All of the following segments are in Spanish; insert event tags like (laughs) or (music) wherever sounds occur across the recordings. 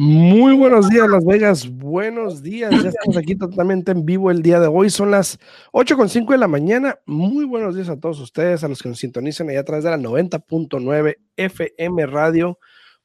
Muy buenos días, Las Vegas. Buenos días. Ya estamos aquí totalmente en vivo el día de hoy. Son las 8.5 de la mañana. Muy buenos días a todos ustedes, a los que nos sintonizan allá a través de la 90.9 FM Radio.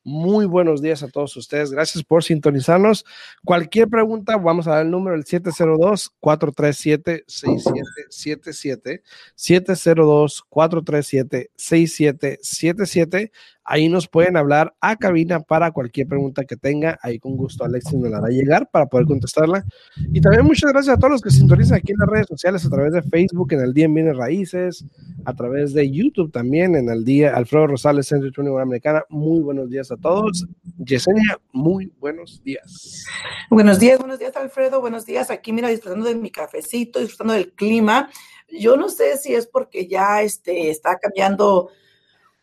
Muy buenos días a todos ustedes. Gracias por sintonizarnos. Cualquier pregunta, vamos a dar el número, el 702-437-6777. 702-437-6777. Ahí nos pueden hablar a cabina para cualquier pregunta que tenga. Ahí con gusto Alexis nos la hará llegar para poder contestarla. Y también muchas gracias a todos los que sintonizan aquí en las redes sociales a través de Facebook, en el día en Bienes Raíces, a través de YouTube también, en el día Alfredo Rosales, Centro de Americana. Muy buenos días a todos. Yesenia, muy buenos días. Buenos días, buenos días Alfredo, buenos días. Aquí mira, disfrutando de mi cafecito, disfrutando del clima. Yo no sé si es porque ya este, está cambiando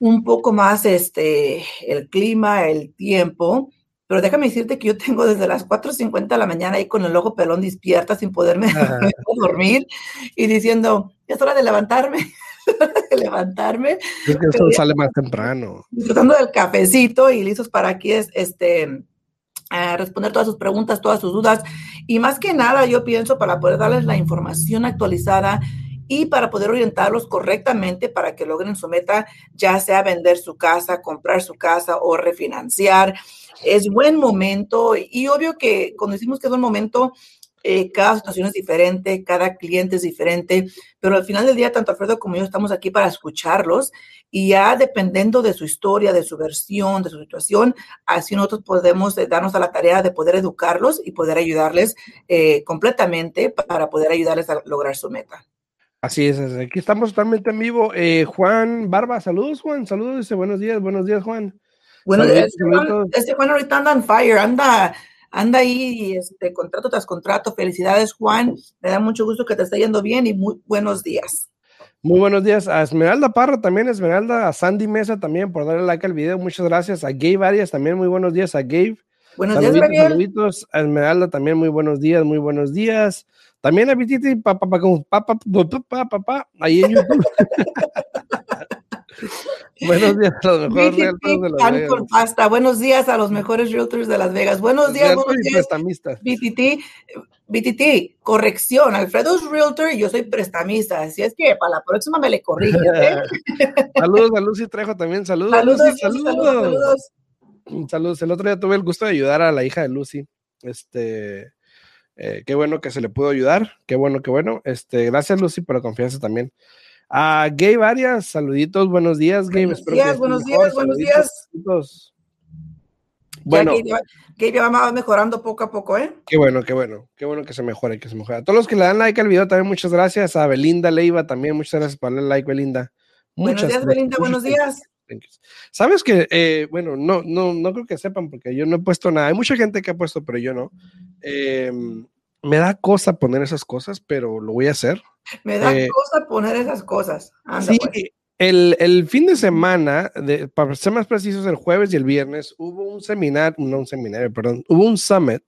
un poco más este, el clima, el tiempo, pero déjame decirte que yo tengo desde las 4.50 de la mañana ahí con el ojo pelón despierta sin poderme (laughs) dormir y diciendo, es hora de levantarme, (laughs) de levantarme. Es que eso sale más temprano. Disfrutando del cafecito y listos para aquí es, este, responder todas sus preguntas, todas sus dudas. Y más que nada, yo pienso para poder darles la información actualizada y para poder orientarlos correctamente para que logren su meta, ya sea vender su casa, comprar su casa o refinanciar. Es buen momento y obvio que cuando decimos que es buen momento, eh, cada situación es diferente, cada cliente es diferente, pero al final del día, tanto Alfredo como yo estamos aquí para escucharlos y ya dependiendo de su historia, de su versión, de su situación, así nosotros podemos eh, darnos a la tarea de poder educarlos y poder ayudarles eh, completamente para poder ayudarles a lograr su meta. Así es, aquí estamos totalmente en vivo. Eh, Juan Barba, saludos Juan, saludos, dice buenos días, buenos días Juan. Este Juan, este Juan ahorita anda en fire, anda, anda ahí, este, contrato tras contrato. Felicidades Juan, me da mucho gusto que te esté yendo bien y muy buenos días. Muy buenos días a Esmeralda Parra también, Esmeralda, a Sandy Mesa también por darle like al video, muchas gracias. A Gabe Arias también, muy buenos días a Gabe. Buenos días, Gabriel. Saluditos a Esmeralda también, muy buenos días, muy buenos días. También a Vititi, papá, papá, papá, papá, ahí en YouTube. (laughs) Buenos días a los mejores realtors de Las Vegas. Pasta. Buenos días a los mejores realtors de Las Vegas. Buenos días, buenos días. BTT, BTT, corrección. Alfredo es realtor y yo soy prestamista. Así es que para la próxima me le corrige. ¿eh? (laughs) saludos a Lucy Trejo también. Saludos, saludos, Lucy, saludos. saludos, saludos. Saludos. El otro día tuve el gusto de ayudar a la hija de Lucy. Este eh, qué bueno que se le pudo ayudar. Qué bueno, qué bueno. Este, gracias, Lucy, por la confianza también. A Gabe varias saluditos. Buenos días, Gabe. Buenos días, buenos días, buenos días. Bueno, Gabe ya va mejorando poco a poco, ¿eh? Qué bueno, qué bueno, qué bueno que se mejore, que se mejore. A todos los que le dan like al video también, muchas gracias. A Belinda Leiva también, muchas gracias por darle like, Belinda. Muchas buenos días, Belinda, buenos días. Sabes que, eh, bueno, no, no, no creo que sepan porque yo no he puesto nada. Hay mucha gente que ha puesto, pero yo no. Eh, me da cosa poner esas cosas, pero lo voy a hacer. Me da eh, cosa poner esas cosas. sí, pues. el, el, fin de semana, de, para ser más precisos, el jueves y el viernes, hubo un seminario, no un seminario, perdón, hubo un summit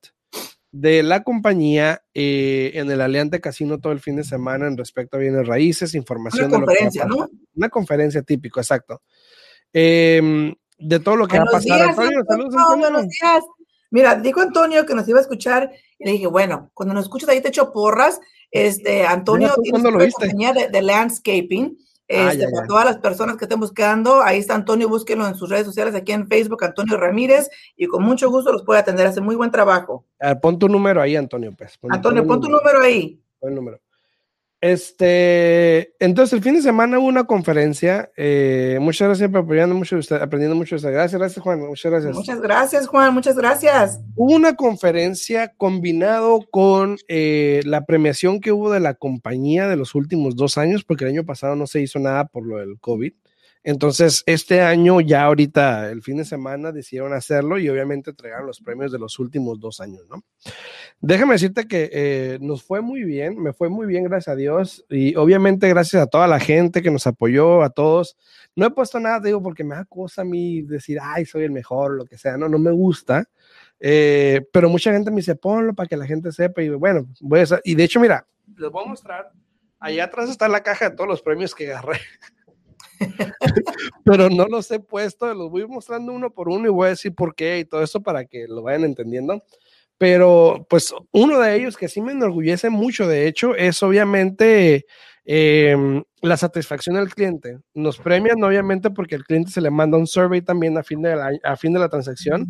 de la compañía eh, en el Aliante Casino todo el fin de semana en respecto a bienes raíces, información. Una conferencia, ¿no? Una conferencia típico, exacto. Eh, de todo lo que buenos ha pasado. Antonio, saludos, Antonio. Buenos días. Mira, dijo Antonio que nos iba a escuchar y le dije, bueno, cuando nos escuchas ahí te echo porras. Este, Antonio tiene una compañía de, de, landscaping. Ah, este, para todas las personas que estén buscando, ahí está Antonio, búsquenlo en sus redes sociales, aquí en Facebook, Antonio Ramírez, y con mucho gusto los puede atender, hace muy buen trabajo. pon tu número ahí, Antonio. Pues. Antonio, pon, tu número ahí. Pon el número. Este, entonces el fin de semana hubo una conferencia. Eh, muchas gracias por apoyando mucho, aprendiendo mucho. Gracias, gracias Juan. Muchas gracias. Muchas gracias Juan, muchas gracias. Hubo una conferencia combinado con eh, la premiación que hubo de la compañía de los últimos dos años, porque el año pasado no se hizo nada por lo del COVID. Entonces, este año, ya ahorita, el fin de semana, decidieron hacerlo y obviamente entregaron los premios de los últimos dos años, ¿no? Déjame decirte que eh, nos fue muy bien, me fue muy bien, gracias a Dios, y obviamente gracias a toda la gente que nos apoyó, a todos. No he puesto nada, digo, porque me da cosa a mí decir, ay, soy el mejor, lo que sea, no, no me gusta. Eh, pero mucha gente me dice, ponlo para que la gente sepa, y bueno, voy a y de hecho, mira, les voy a mostrar, allá atrás está la caja de todos los premios que agarré. (laughs) (laughs) pero no los he puesto, los voy mostrando uno por uno y voy a decir por qué y todo eso para que lo vayan entendiendo. Pero pues uno de ellos que sí me enorgullece mucho, de hecho, es obviamente em, la satisfacción del cliente. Nos premian obviamente porque el cliente se le manda un survey también a fin de la, a fin de la transacción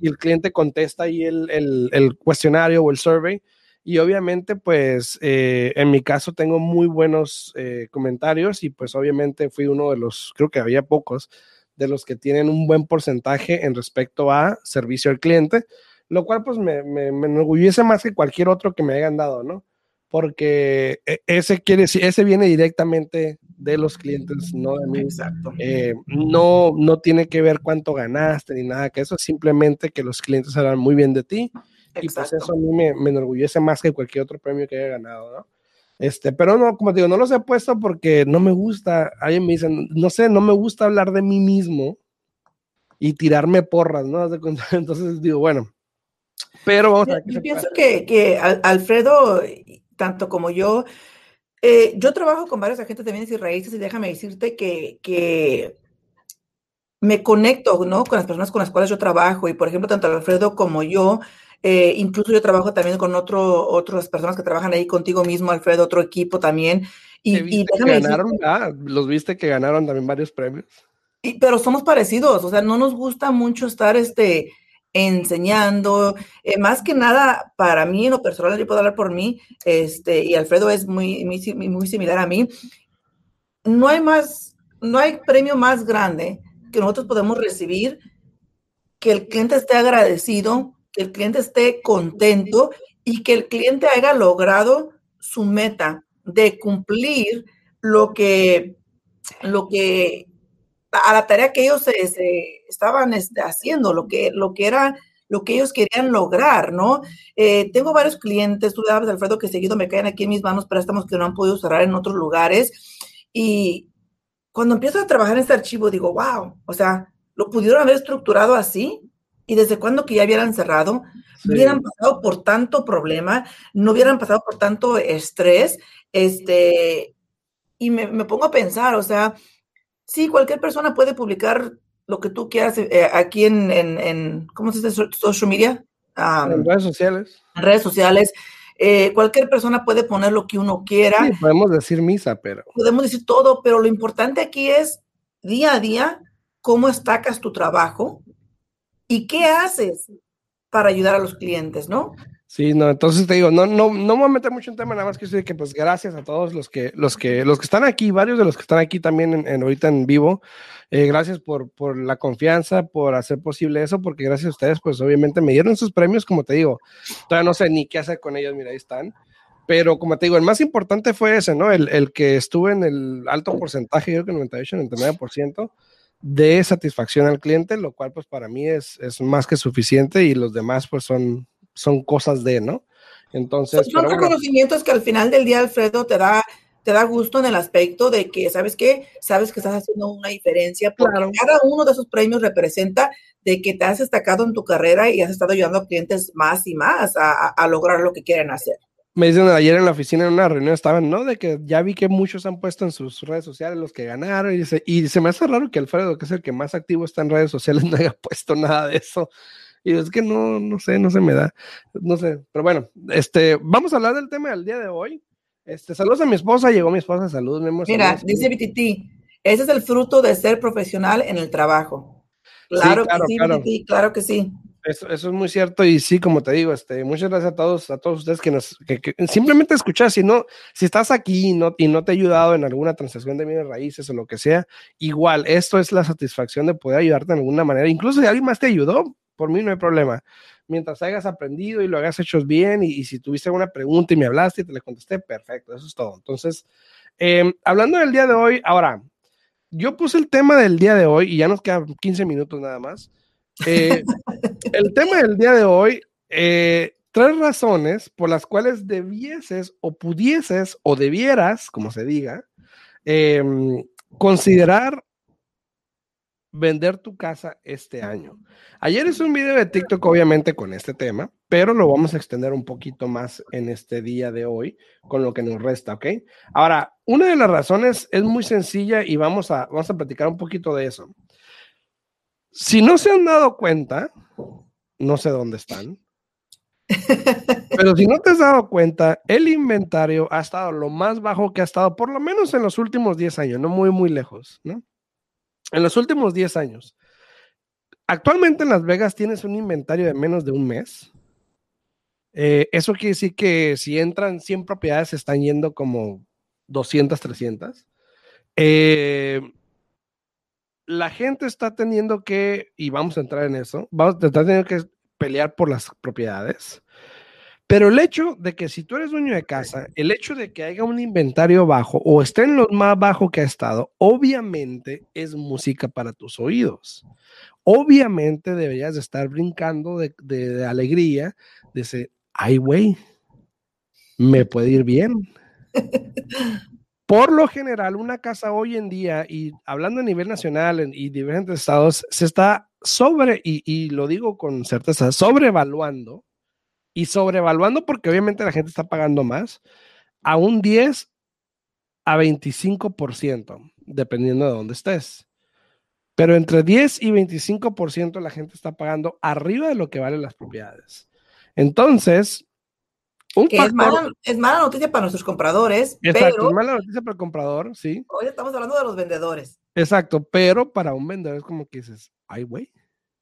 y el cliente contesta ahí el, el, el cuestionario o el survey y obviamente, pues eh, en mi caso tengo muy buenos eh, comentarios y pues obviamente fui uno de los, creo que había pocos, de los que tienen un buen porcentaje en respecto a servicio al cliente, lo cual pues me, me, me enorgullece más que cualquier otro que me hayan dado, ¿no? Porque e, ese quiere decir, ese viene directamente de los clientes, no de mí. Exacto. Eh, no, no tiene que ver cuánto ganaste ni nada, que eso es simplemente que los clientes hablan muy bien de ti y pues eso a mí me, me, enorgullece más que cualquier otro premio que haya ganado, ¿no? Este, pero no, como te digo, no los he puesto porque no me gusta, alguien me dice, no sé, no me gusta hablar de mí mismo y tirarme porras, ¿no? (laughs) Entonces digo, bueno, pero vamos a Yo pienso que, que, Alfredo, tanto como yo, eh, yo trabajo con varios agentes de bienes y raíces y déjame decirte que, que me conecto, ¿no? Con las personas con las cuales yo trabajo y, por ejemplo, tanto Alfredo como yo, eh, incluso yo trabajo también con otro, otras personas que trabajan ahí contigo mismo, Alfredo, otro equipo también. Y, y ganaron, ah, los viste que ganaron también varios premios. Y, pero somos parecidos, o sea, no nos gusta mucho estar este, enseñando, eh, más que nada para mí, en lo personal, yo puedo hablar por mí, este, y Alfredo es muy, muy, muy similar a mí. No hay más, no hay premio más grande que nosotros podemos recibir que el cliente esté agradecido que el cliente esté contento y que el cliente haya logrado su meta de cumplir lo que, lo que, a la tarea que ellos estaban este, haciendo, lo que, lo que era lo que ellos querían lograr, ¿no? Eh, tengo varios clientes, tú hablas, Alfredo, que seguido me caen aquí en mis manos préstamos que no han podido cerrar en otros lugares. Y cuando empiezo a trabajar en este archivo, digo, wow, o sea, lo pudieron haber estructurado así y desde cuando que ya hubieran cerrado, sí. hubieran pasado por tanto problema, no hubieran pasado por tanto estrés, este, y me, me pongo a pensar, o sea, sí, cualquier persona puede publicar lo que tú quieras eh, aquí en, en, en, ¿cómo se dice? Social media. Um, en redes sociales. En redes sociales. Eh, cualquier persona puede poner lo que uno quiera. Sí, podemos decir misa, pero. Podemos decir todo, pero lo importante aquí es día a día cómo destacas tu trabajo, ¿Y qué haces para ayudar a los clientes, no? Sí, no, entonces te digo, no, no, no me voy a meter mucho en tema, nada más que decir que pues gracias a todos los que, los que, los que están aquí, varios de los que están aquí también en, en ahorita en vivo, eh, gracias por, por la confianza, por hacer posible eso, porque gracias a ustedes, pues obviamente me dieron sus premios, como te digo, todavía no sé ni qué hacer con ellos, mira, ahí están, pero como te digo, el más importante fue ese, ¿no? El, el que estuve en el alto porcentaje, yo creo que 98, 99%, de satisfacción al cliente, lo cual pues para mí es, es más que suficiente y los demás pues son, son cosas de, ¿no? Entonces... Son reconocimientos bueno. que al final del día, Alfredo, te da, te da gusto en el aspecto de que, ¿sabes qué? Sabes que estás haciendo una diferencia, porque claro. cada uno de esos premios representa de que te has destacado en tu carrera y has estado ayudando a clientes más y más a, a, a lograr lo que quieren hacer me dicen ayer en la oficina en una reunión estaban, ¿no? De que ya vi que muchos han puesto en sus redes sociales los que ganaron y se, y se me hace raro que Alfredo, que es el que más activo está en redes sociales, (laughs) no haya puesto nada de eso. Y es que no, no sé, no se me da, no sé. Pero bueno, este, vamos a hablar del tema del día de hoy. Este, saludos a mi esposa, llegó mi esposa, saludos. Mira, dice BTT, ese es el fruto de ser profesional en el trabajo. Claro, sí, claro que sí, claro. Claro que sí. Eso, es muy cierto y sí, como te digo, este, muchas gracias a todos, a todos ustedes que nos, que, simplemente escuchar, si no, si estás aquí y no, y no te ha ayudado en alguna transacción de bienes raíces o lo que sea, igual, esto es la satisfacción de poder ayudarte de alguna manera, incluso si alguien más te ayudó, por mí no hay problema, mientras hayas aprendido y lo hayas hecho bien y, si tuviste alguna pregunta y me hablaste y te le contesté, perfecto, eso es todo. Entonces, eh, hablando del día de hoy, ahora, yo puse el tema del día de hoy y ya nos quedan 15 minutos nada más. Eh, el tema del día de hoy, eh, tres razones por las cuales debieses o pudieses o debieras, como se diga, eh, considerar vender tu casa este año. Ayer hice un video de TikTok, obviamente, con este tema, pero lo vamos a extender un poquito más en este día de hoy, con lo que nos resta, ¿ok? Ahora, una de las razones es muy sencilla y vamos a, vamos a platicar un poquito de eso. Si no se han dado cuenta, no sé dónde están, pero si no te has dado cuenta, el inventario ha estado lo más bajo que ha estado, por lo menos en los últimos 10 años, no muy, muy lejos, ¿no? En los últimos 10 años. Actualmente en Las Vegas tienes un inventario de menos de un mes. Eh, eso quiere decir que si entran 100 propiedades, están yendo como 200, 300. Eh, la gente está teniendo que, y vamos a entrar en eso, vamos a estar teniendo que pelear por las propiedades. Pero el hecho de que si tú eres dueño de casa, el hecho de que haya un inventario bajo o esté en lo más bajo que ha estado, obviamente es música para tus oídos. Obviamente deberías de estar brincando de, de alegría, de decir, ay, güey, me puede ir bien. (laughs) Por lo general, una casa hoy en día, y hablando a nivel nacional y diferentes estados, se está sobre, y, lo digo con certeza, sobrevaluando, y sobrevaluando porque obviamente la gente está pagando más, a un 10 a 25%, dependiendo de dónde estés. Pero entre 10 y 25% la gente está pagando arriba de lo que valen las propiedades. Entonces, es, mala, noticia para nuestros compradores. Exacto, es mala noticia para el comprador, sí. Hoy estamos hablando de los vendedores. Exacto, pero para un vendedor es como que dices, ay, güey,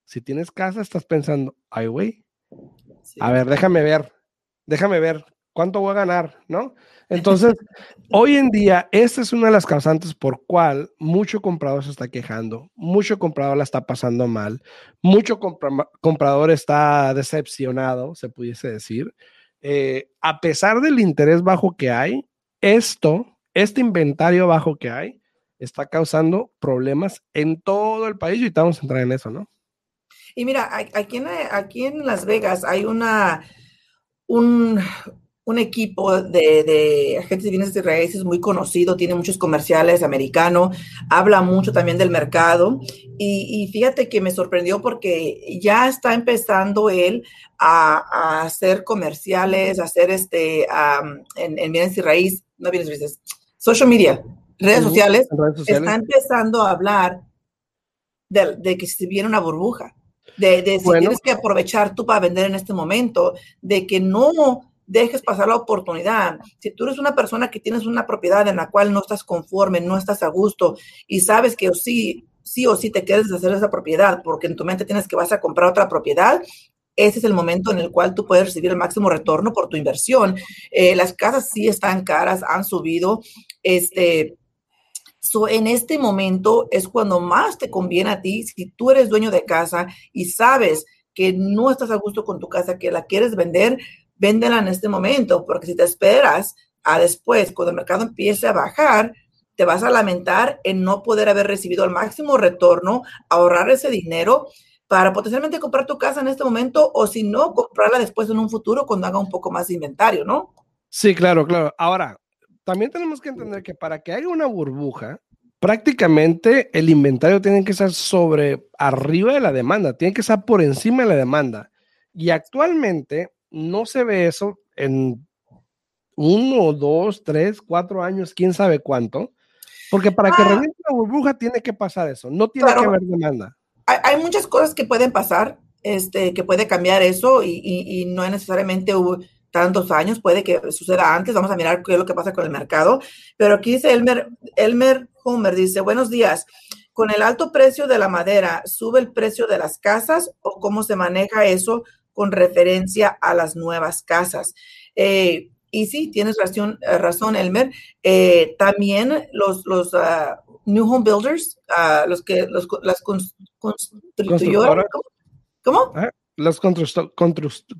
si tienes casa estás pensando, ay, güey, a ver, déjame ver, déjame ver cuánto voy a ganar, ¿no? Entonces, (laughs) hoy en día, esta es una de las causantes por cual mucho comprador se está quejando, mucho comprador la está pasando mal, mucho comprador está decepcionado, se pudiese decir, eh, a pesar del interés bajo que hay, esto, este inventario bajo que hay, está causando problemas en todo el país y vamos a entrar en eso, ¿no? Y mira, aquí en, aquí en Las Vegas hay una, un, un equipo de, de, agentes de bienes de raíces muy conocido, tiene muchos comerciales americano, habla mucho también del mercado. Y, fíjate que me sorprendió porque ya está empezando él a, hacer comerciales, a hacer este, en, bienes y raíz, no bienes y raíces, social media, redes, sociales, está empezando a hablar de, que si viene una burbuja, de, de si tienes que aprovechar tú para vender en este momento, de que no dejes pasar la oportunidad. Si tú eres una persona que tienes una propiedad en la cual no estás conforme, no estás a gusto y sabes que sí, sí o sí te quieres hacer esa propiedad porque en tu mente tienes que vas a comprar otra propiedad, ese es el momento en el cual tú puedes recibir el máximo retorno por tu inversión. Eh, las casas sí están caras, han subido. Este, en este momento es cuando más te conviene a ti, si tú eres dueño de casa y sabes que no estás a gusto con tu casa, que la quieres vender, véndela en este momento, porque si te esperas a después, cuando el mercado empiece a bajar, te vas a lamentar en no poder haber recibido el máximo retorno, ahorrar ese dinero para potencialmente comprar tu casa en este momento o si no, comprarla después en un futuro cuando haga un poco más de inventario, ¿no? Sí, claro, claro. Ahora, también tenemos que entender que para que haya una burbuja, prácticamente el inventario tiene que estar sobre arriba de la demanda, tiene que estar por encima de la demanda. Y actualmente no se ve eso en uno, dos, tres, cuatro años, quién sabe cuánto. Porque para que ah. reviente la burbuja tiene que pasar eso, no tiene que haber demanda. Hay, muchas cosas que pueden pasar, este, que puede cambiar eso y, y, no necesariamente hubo tantos años, puede que suceda antes, vamos a mirar qué es lo que pasa con el mercado. Pero aquí dice Elmer, Elmer Homer, dice, buenos días. Con el alto precio de la madera, ¿sube el precio de las casas o cómo se maneja eso con referencia a las nuevas casas. Eh, y sí, tienes razón, eh, razón Elmer. Eh, también los, los ah, New Home Builders, uh, los que los, las constructoras, ¿cómo? Las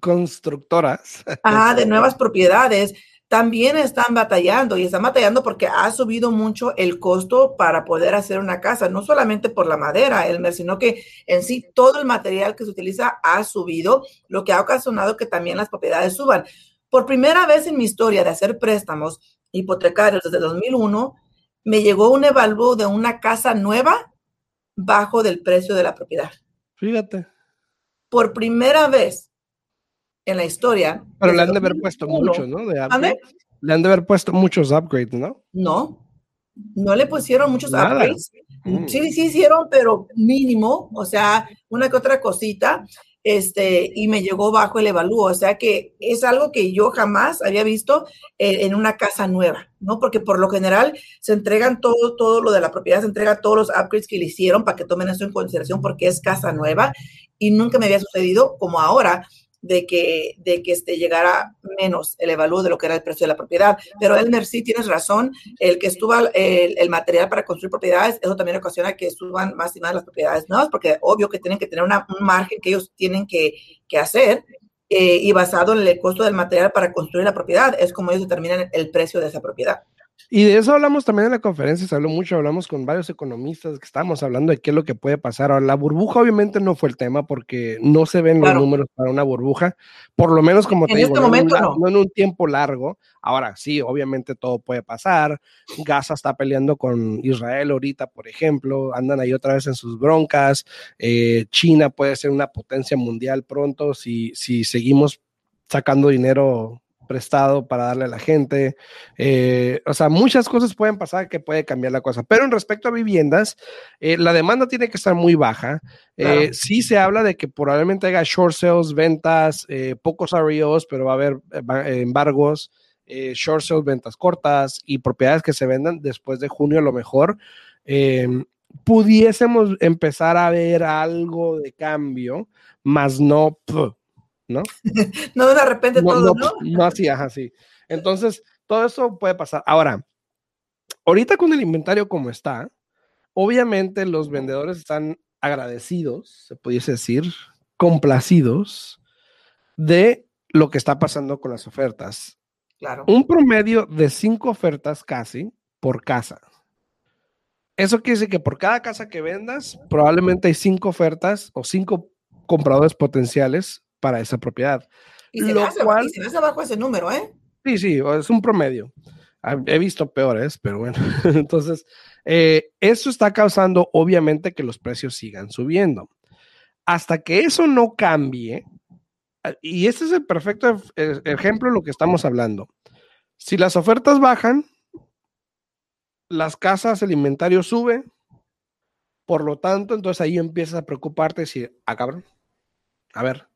constructoras. Ah, de nuevas propiedades también están batallando y están batallando porque ha subido mucho el costo para poder hacer una casa, no solamente por la madera, Elmer, sino que en sí todo el material que se utiliza ha subido, lo que ha ocasionado que también las propiedades suban. Por primera vez en mi historia de hacer préstamos hipotecarios desde 2001, me llegó un evalúo de una casa nueva bajo del precio de la propiedad. Fíjate. Por primera vez en la historia. Pero le han de haber puesto mucho, ¿no? De Le han de haber puesto muchos upgrades, ¿no? No, no le pusieron muchos upgrades. Mm. Sí, sí hicieron, pero mínimo, o sea, una que otra cosita, este, y me llegó bajo el evalúo, o sea que es algo que yo jamás había visto en una casa nueva, ¿no? Porque por lo general se entregan todo, todo lo de la propiedad, se entrega todos los upgrades que le hicieron para que tomen eso en consideración porque es casa nueva y nunca me había sucedido como ahora, de que, de que este, llegara menos el evalúo de lo que era el precio de la propiedad. Pero Elmer, sí tienes razón, el que estuvo el, el, material para construir propiedades, eso también ocasiona que suban más y más las propiedades nuevas, porque obvio que tienen que tener una, un margen que ellos tienen que, que hacer. Eh, y basado en el costo del material para construir la propiedad, es como ellos determinan el precio de esa propiedad. Y de eso hablamos también en la conferencia, se habló mucho, hablamos con varios economistas que estábamos hablando de qué es lo que puede pasar. Ahora, la burbuja obviamente no fue el tema porque no se ven los números para una burbuja, por lo menos como te digo, este momento, no, no. en un tiempo largo. Ahora sí, obviamente todo puede pasar. Gaza está peleando con Israel ahorita, por ejemplo, andan ahí otra vez en sus broncas. Eh, China puede ser una potencia mundial pronto si, si seguimos sacando dinero prestado para darle a la gente. Eh, o sea, muchas cosas pueden pasar que puede cambiar la cosa. Pero en respecto a viviendas, eh, la demanda tiene que estar muy baja. Eh, sí se habla de que probablemente haya short sales, ventas, pocos REOs, pero va a haber embargos, short sales, ventas cortas y propiedades que se vendan después de junio a lo mejor. Em, pudiésemos empezar a ver algo de cambio, más no, ¿no? (laughs) no de repente todo, ¿no? No, así, ajá, sí. Entonces, todo eso puede pasar. Ahora, ahorita con el inventario como está, obviamente los vendedores están agradecidos, se pudiese decir, complacidos de lo que está pasando con las ofertas. Claro. Un promedio de cinco ofertas casi por casa. Eso quiere decir que por cada casa que vendas, probablemente hay cinco ofertas o cinco compradores potenciales para esa propiedad. Y se, lo cual, abajo ese número, ¿eh? Sí, sí, es un promedio. Ah, he visto peores, pero bueno. (laughs) Entonces, eh, eso está causando obviamente que los precios sigan subiendo. Hasta que eso no cambie, ah, y este es el perfecto ejemplo de lo que estamos hablando. Si las ofertas bajan, las casas, el inventario sube, por lo tanto, entonces ahí empiezas a preocuparte y decir, ah, cabrón, a ver,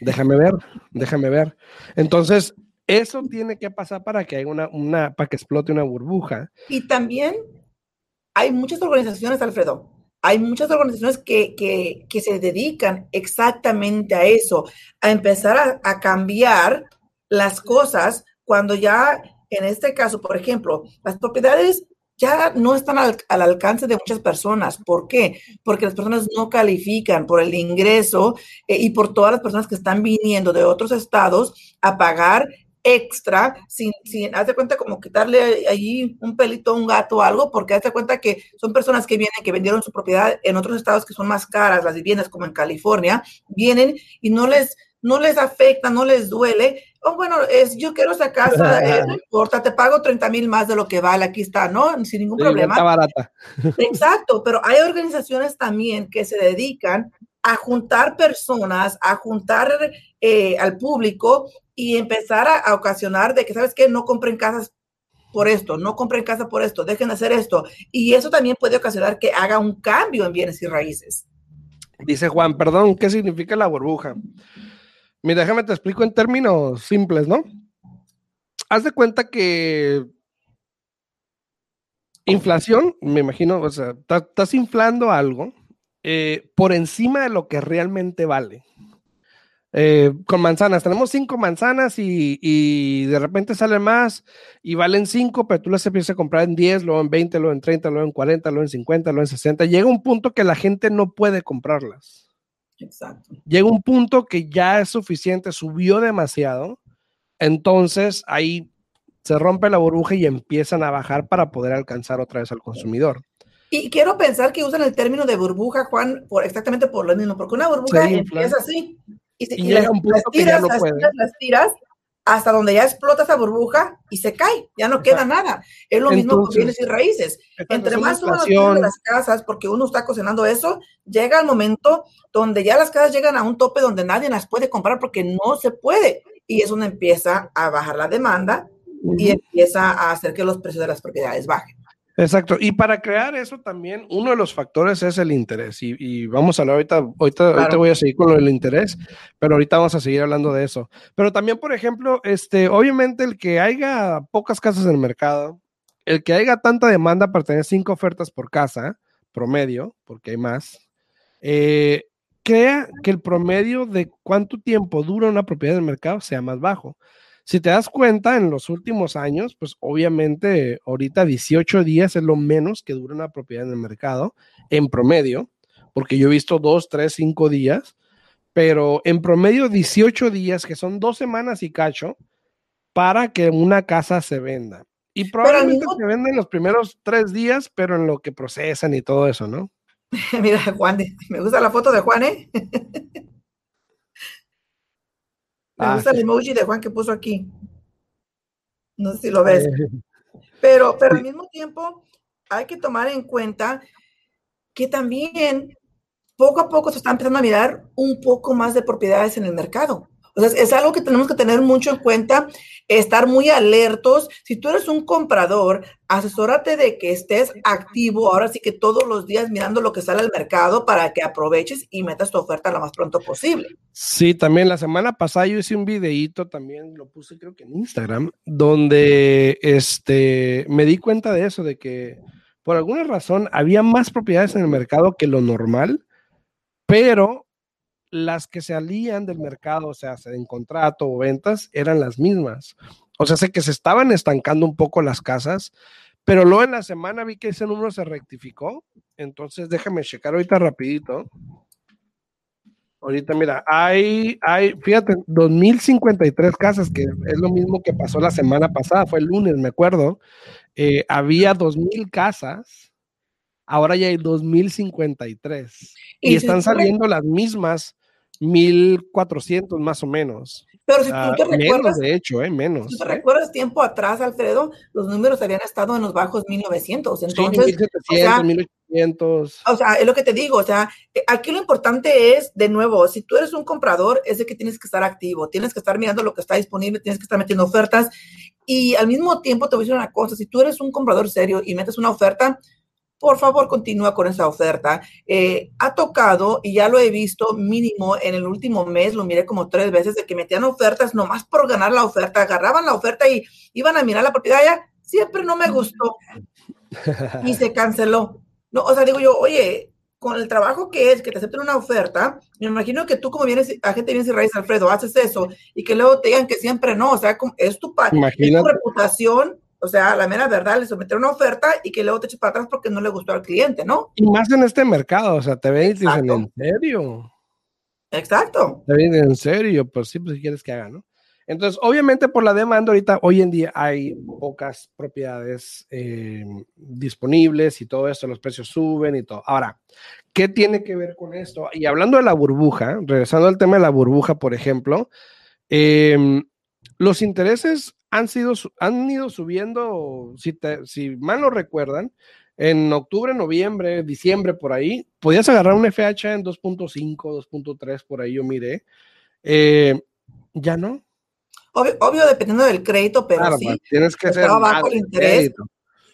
Déjame ver, déjame ver. Entonces, eso tiene que pasar para que haya una, para que explote una burbuja. Y también hay muchas organizaciones, Alfredo. Hay muchas organizaciones que, que, que se dedican exactamente a eso, a empezar a, a cambiar las cosas cuando ya, en este caso, por ejemplo, las propiedades ya no están al, alcance de muchas personas. ¿Por qué? Porque las personas no califican por el ingreso eh, y por todas las personas que están viniendo de otros estados a pagar extra sin, sin, haz cuenta como quitarle ahí un pelito a un gato o algo, porque haz de cuenta que son personas que vienen, que vendieron su propiedad en otros estados que son más caras, las viviendas como en California, vienen y no les, no les afecta, no les duele. Oh, bueno, es, yo quiero esa casa, (laughs) eh, no importa, te pago 30 mil más de lo que vale, aquí está, ¿no? Sin ningún problema. Está barata. (laughs) Exacto, pero hay organizaciones también que se dedican a juntar personas, a juntar eh, al público y empezar a, ocasionar de que, ¿sabes qué? No compren casas por esto, no compren casa por esto, dejen de hacer esto. Y eso también puede ocasionar que haga un cambio en bienes y raíces. Dice Juan, perdón, ¿qué significa la burbuja? Mira, déjame te explico en términos simples, ¿no? Haz de cuenta que inflación, me imagino, o sea, estás inflando algo eh, por encima de lo que realmente vale. Eh, con manzanas, tenemos cinco manzanas y, de repente salen más y valen cinco, pero tú las empiezas a comprar en 10, luego en 20, luego en 30, luego en 40, luego en 50, luego en 60. Llega un punto que la gente no puede comprarlas. Exacto. Llega un punto que ya es suficiente, subió demasiado, entonces ahí se rompe la burbuja y empiezan a bajar para poder alcanzar otra vez al consumidor. Y quiero pensar que usan el término de burbuja, Juan, por exactamente por lo mismo, porque una burbuja es así. Y, llega un punto que ya no las tiras hasta donde ya explota esa burbuja y se cae, ya no queda nada. Es lo mismo con bienes y raíces. Entre más suban las casas, porque uno está cocinando eso, llega el momento donde ya las casas llegan a un tope donde nadie las puede comprar porque no se puede. Y es donde empieza a bajar la demanda y empieza a hacer que los precios de las propiedades bajen. Exacto. Y para crear eso también, uno de los factores es el interés. Y, vamos a hablar ahorita, ahorita, voy a seguir con lo del interés, pero ahorita vamos a seguir hablando de eso. Pero también, por ejemplo, este, obviamente el que haya pocas casas en el mercado, el que haya tanta demanda para tener cinco ofertas por casa, promedio, porque hay más, eh, crea que el promedio de cuánto tiempo dura una propiedad del mercado sea más bajo. Si te das cuenta, en los últimos años, pues obviamente ahorita 18 días es lo menos que dura una propiedad en el mercado, en promedio, porque yo he visto 2, 3, 5 días, pero en promedio 18 días, que son dos semanas y cacho, para que una casa se venda. Y probablemente se venden los primeros tres días, pero en lo que procesan y todo eso, ¿no? (laughs) Mira, Juan, (laughs) me gusta la foto de Juan, ¿eh? (laughs) Me ah, gusta el emoji de Juan que puso aquí. No sé si lo ves. Pero, pero al mismo tiempo hay que tomar en cuenta que también poco a poco se está empezando a mirar un poco más de propiedades en el mercado. Entonces, es algo que tenemos que tener mucho en cuenta, estar muy alertos. Si tú eres un comprador, asesórate de que estés activo ahora sí que todos los días mirando lo que sale al mercado para que aproveches y metas tu oferta lo más pronto posible. Sí, también la semana pasada yo hice un videíto, también lo puse creo que en Instagram, donde este, me di cuenta de eso, de que por alguna razón había más propiedades en el mercado que lo normal, pero las que salían del mercado, o sea, en contrato o ventas, eran las mismas. O sea, sé que se estaban estancando un poco las casas, pero luego en la semana vi que ese número se rectificó. Entonces, déjame checar ahorita rapidito. Ahorita, mira, hay, hay, fíjate, 2053 casas, que es lo mismo que pasó la semana pasada, fue el lunes, me acuerdo. Eh, había 2000 casas, ahora ya hay 2053. Y, y están saliendo las mismas 1400 más o menos. Pero si tú te recuerdas, menos de hecho, ¿eh? menos. Si te ¿eh? recuerdas tiempo atrás, Alfredo, los números habían estado en los bajos 1900. Entonces, sí, 1700, o sea, 1800. O sea, es lo que te digo. O sea, eh, aquí lo importante es, de nuevo, si tú eres un comprador, es de que tienes que estar activo, tienes que estar mirando lo que está disponible, tienes que estar metiendo ofertas. Y al mismo tiempo, te voy a decir una cosa: si tú eres un comprador serio y metes una oferta, por favor continúa con esa oferta. Eh, ha tocado, y ya lo he visto mínimo en el último mes, lo miré como tres veces, de que metían ofertas nomás por ganar la oferta, agarraban la oferta y iban a mirar la propiedad, ya siempre no me gustó y se canceló. No, o sea, digo yo, oye, con el trabajo que es que te acepten una oferta, me imagino que tú como vienes, agente bienes y raíz, Alfredo, haces eso y que luego te digan que siempre no, o sea, es tu, es tu reputación o sea, la mera verdad, le someter una oferta y que luego te eche para atrás porque no le gustó al cliente, ¿no? Y más en este mercado, o sea, te ven y dicen, ¿en serio? Exacto. Te ven en serio, pues sí, pues si quieres que haga, ¿no? Entonces, obviamente por la demanda ahorita, hoy en día hay pocas propiedades eh, disponibles y todo esto, los precios suben y todo. Ahora, ¿qué tiene que ver con esto? Y hablando de la burbuja, regresando al tema de la burbuja, por ejemplo, eh, los intereses han, sido, han ido subiendo, si, si mal no recuerdan, en octubre, noviembre, diciembre, por ahí, podías agarrar un FH en 2.5, 2.3, por ahí yo miré. Eh, ya no. Obvio, dependiendo del crédito, pero sí. Tienes que ser bajo el interés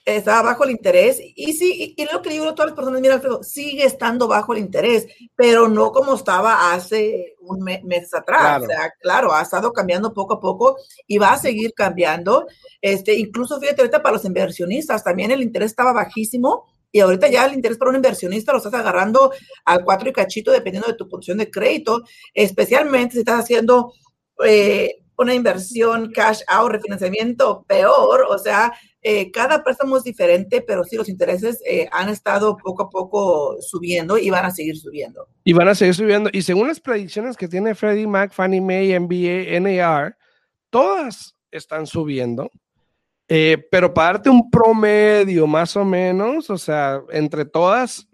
está bajo el interés. Y sí, y, lo que digo a todas las personas, mira, Alfredo, sigue estando bajo el interés, pero no como estaba hace un mes atrás. Claro. O sea, claro, ha estado cambiando poco a poco y va a seguir cambiando. Este, incluso fíjate ahorita para los inversionistas, también el interés estaba bajísimo. Y ahorita ya el interés para un inversionista lo estás agarrando al 4 y cachito dependiendo de tu posición de crédito, especialmente si estás haciendo eh, una inversión cash out, refinanciamiento peor, o sea, eh, cada préstamo es diferente, pero sí los intereses eh, han estado poco a poco subiendo y van a seguir subiendo. Y van a seguir subiendo. Y según las predicciones que tiene Freddie Mac, Fannie Mae, MBA, NAR, todas están subiendo. Eh, pero para darte un promedio más o menos, o sea, entre todas,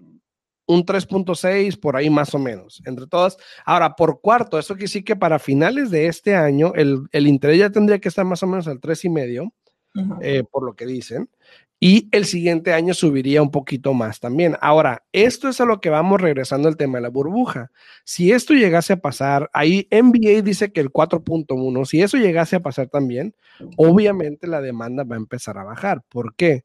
un 3.6 por ahí más o menos, entre todas. Ahora, por cuarto, eso quiere decir que para finales de este año el, el interés ya tendría que estar más o menos al 3,5, eh, por lo que dicen. y el siguiente año subiría un poquito más también. Ahora, esto es a lo que vamos regresando al tema de la burbuja. Si esto llegase a pasar, ahí NBA dice que el 4.1, si eso llegase a pasar también, obviamente la demanda va a empezar a bajar. ¿Por qué? Porque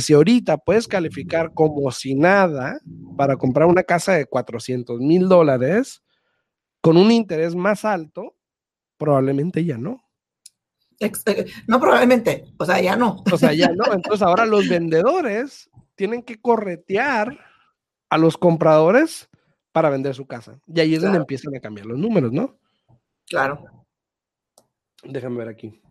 si ahorita puedes calificar como si nada para comprar una casa de 400 mil dólares con un interés más alto, probablemente ya no. Eh, no, probablemente, o sea, ya no. O sea, ya no. (laughs) Entonces ahora los vendedores tienen que corretear a los compradores para vender su casa. Y ahí es donde empiezan a cambiar los números, ¿no? Claro. Déjame ver aquí.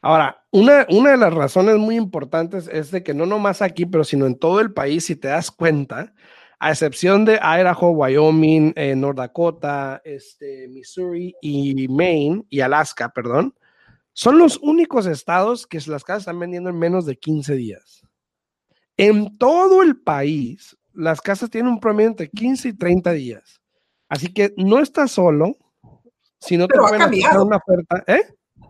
Ahora, una, una de las razones muy importantes es de que no nomás aquí, pero sino en todo el país, si te das cuenta, a excepción de Idaho, Wyoming, eh, North Dakota, este, Missouri y Maine y Alaska, perdón, son los únicos estados que las casas están vendiendo en menos de 15 días. En todo el país, las casas tienen un promedio entre 15 y 30 días. Así que no estás solo, sino te pueden una oferta. ¿eh?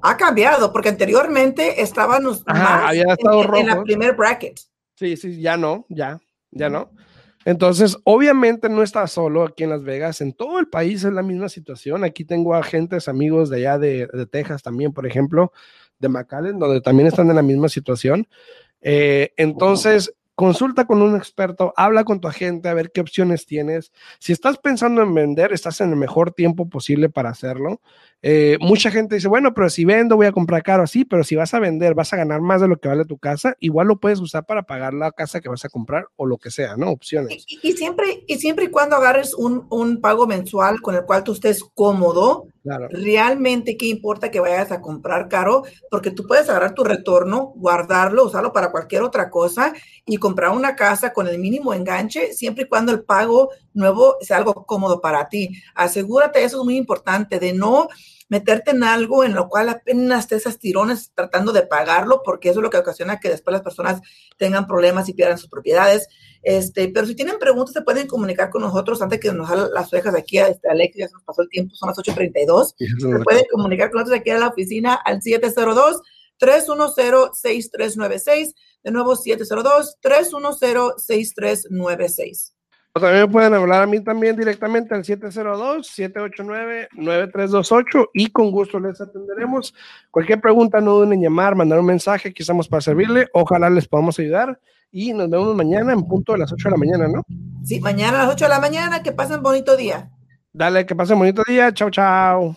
Ha cambiado, porque anteriormente había estado en, en, la primer bracket. Sí, sí, ya no, ya, ya no. Entonces, obviamente no está solo aquí en Las Vegas, en todo el país es la misma situación. Aquí tengo agentes, amigos de allá de, Texas también, por ejemplo, de McAllen, donde también están en la misma situación. Eh, entonces, consulta con un experto, habla con tu agente a ver qué opciones tienes. Si estás pensando en vender, estás en el mejor tiempo posible para hacerlo. Eh, mucha gente dice, bueno, pero si vendo voy a comprar caro así, pero si vas a vender, vas a ganar más de lo que vale tu casa, igual lo puedes usar para pagar la casa que vas a comprar o lo que sea, ¿no? Opciones. Y, siempre, y siempre y cuando agarres un, un, pago mensual con el cual tú estés cómodo, realmente qué importa que vayas a comprar caro, porque tú puedes agarrar tu retorno, guardarlo, usarlo para cualquier otra cosa y comprar una casa con el mínimo enganche, siempre y cuando el pago nuevo sea algo cómodo para ti. Asegúrate, eso es muy importante, de no meterte en algo en lo cual apenas te esas tirones tratando de pagarlo, porque eso es lo que ocasiona que después las personas tengan problemas y pierdan sus propiedades. Este, pero si tienen preguntas, se pueden comunicar con nosotros antes que nos hagan las orejas aquí. Este, Alex, ya se nos pasó el tiempo, son las 8.32. Se pueden comunicar con nosotros aquí a la oficina al 702 310-6396. De nuevo, 702-310-6396. También me pueden hablar a mí también directamente al 702-789-9328 y con gusto les atenderemos. Cualquier pregunta no duden en llamar, mandar un mensaje, aquí estamos para servirle. Ojalá les podamos ayudar y nos vemos mañana en punto de las 8 de la mañana, ¿no? Sí, mañana a las 8 de la mañana. Que pasen bonito día. Dale, que pasen bonito día. Chao, chao.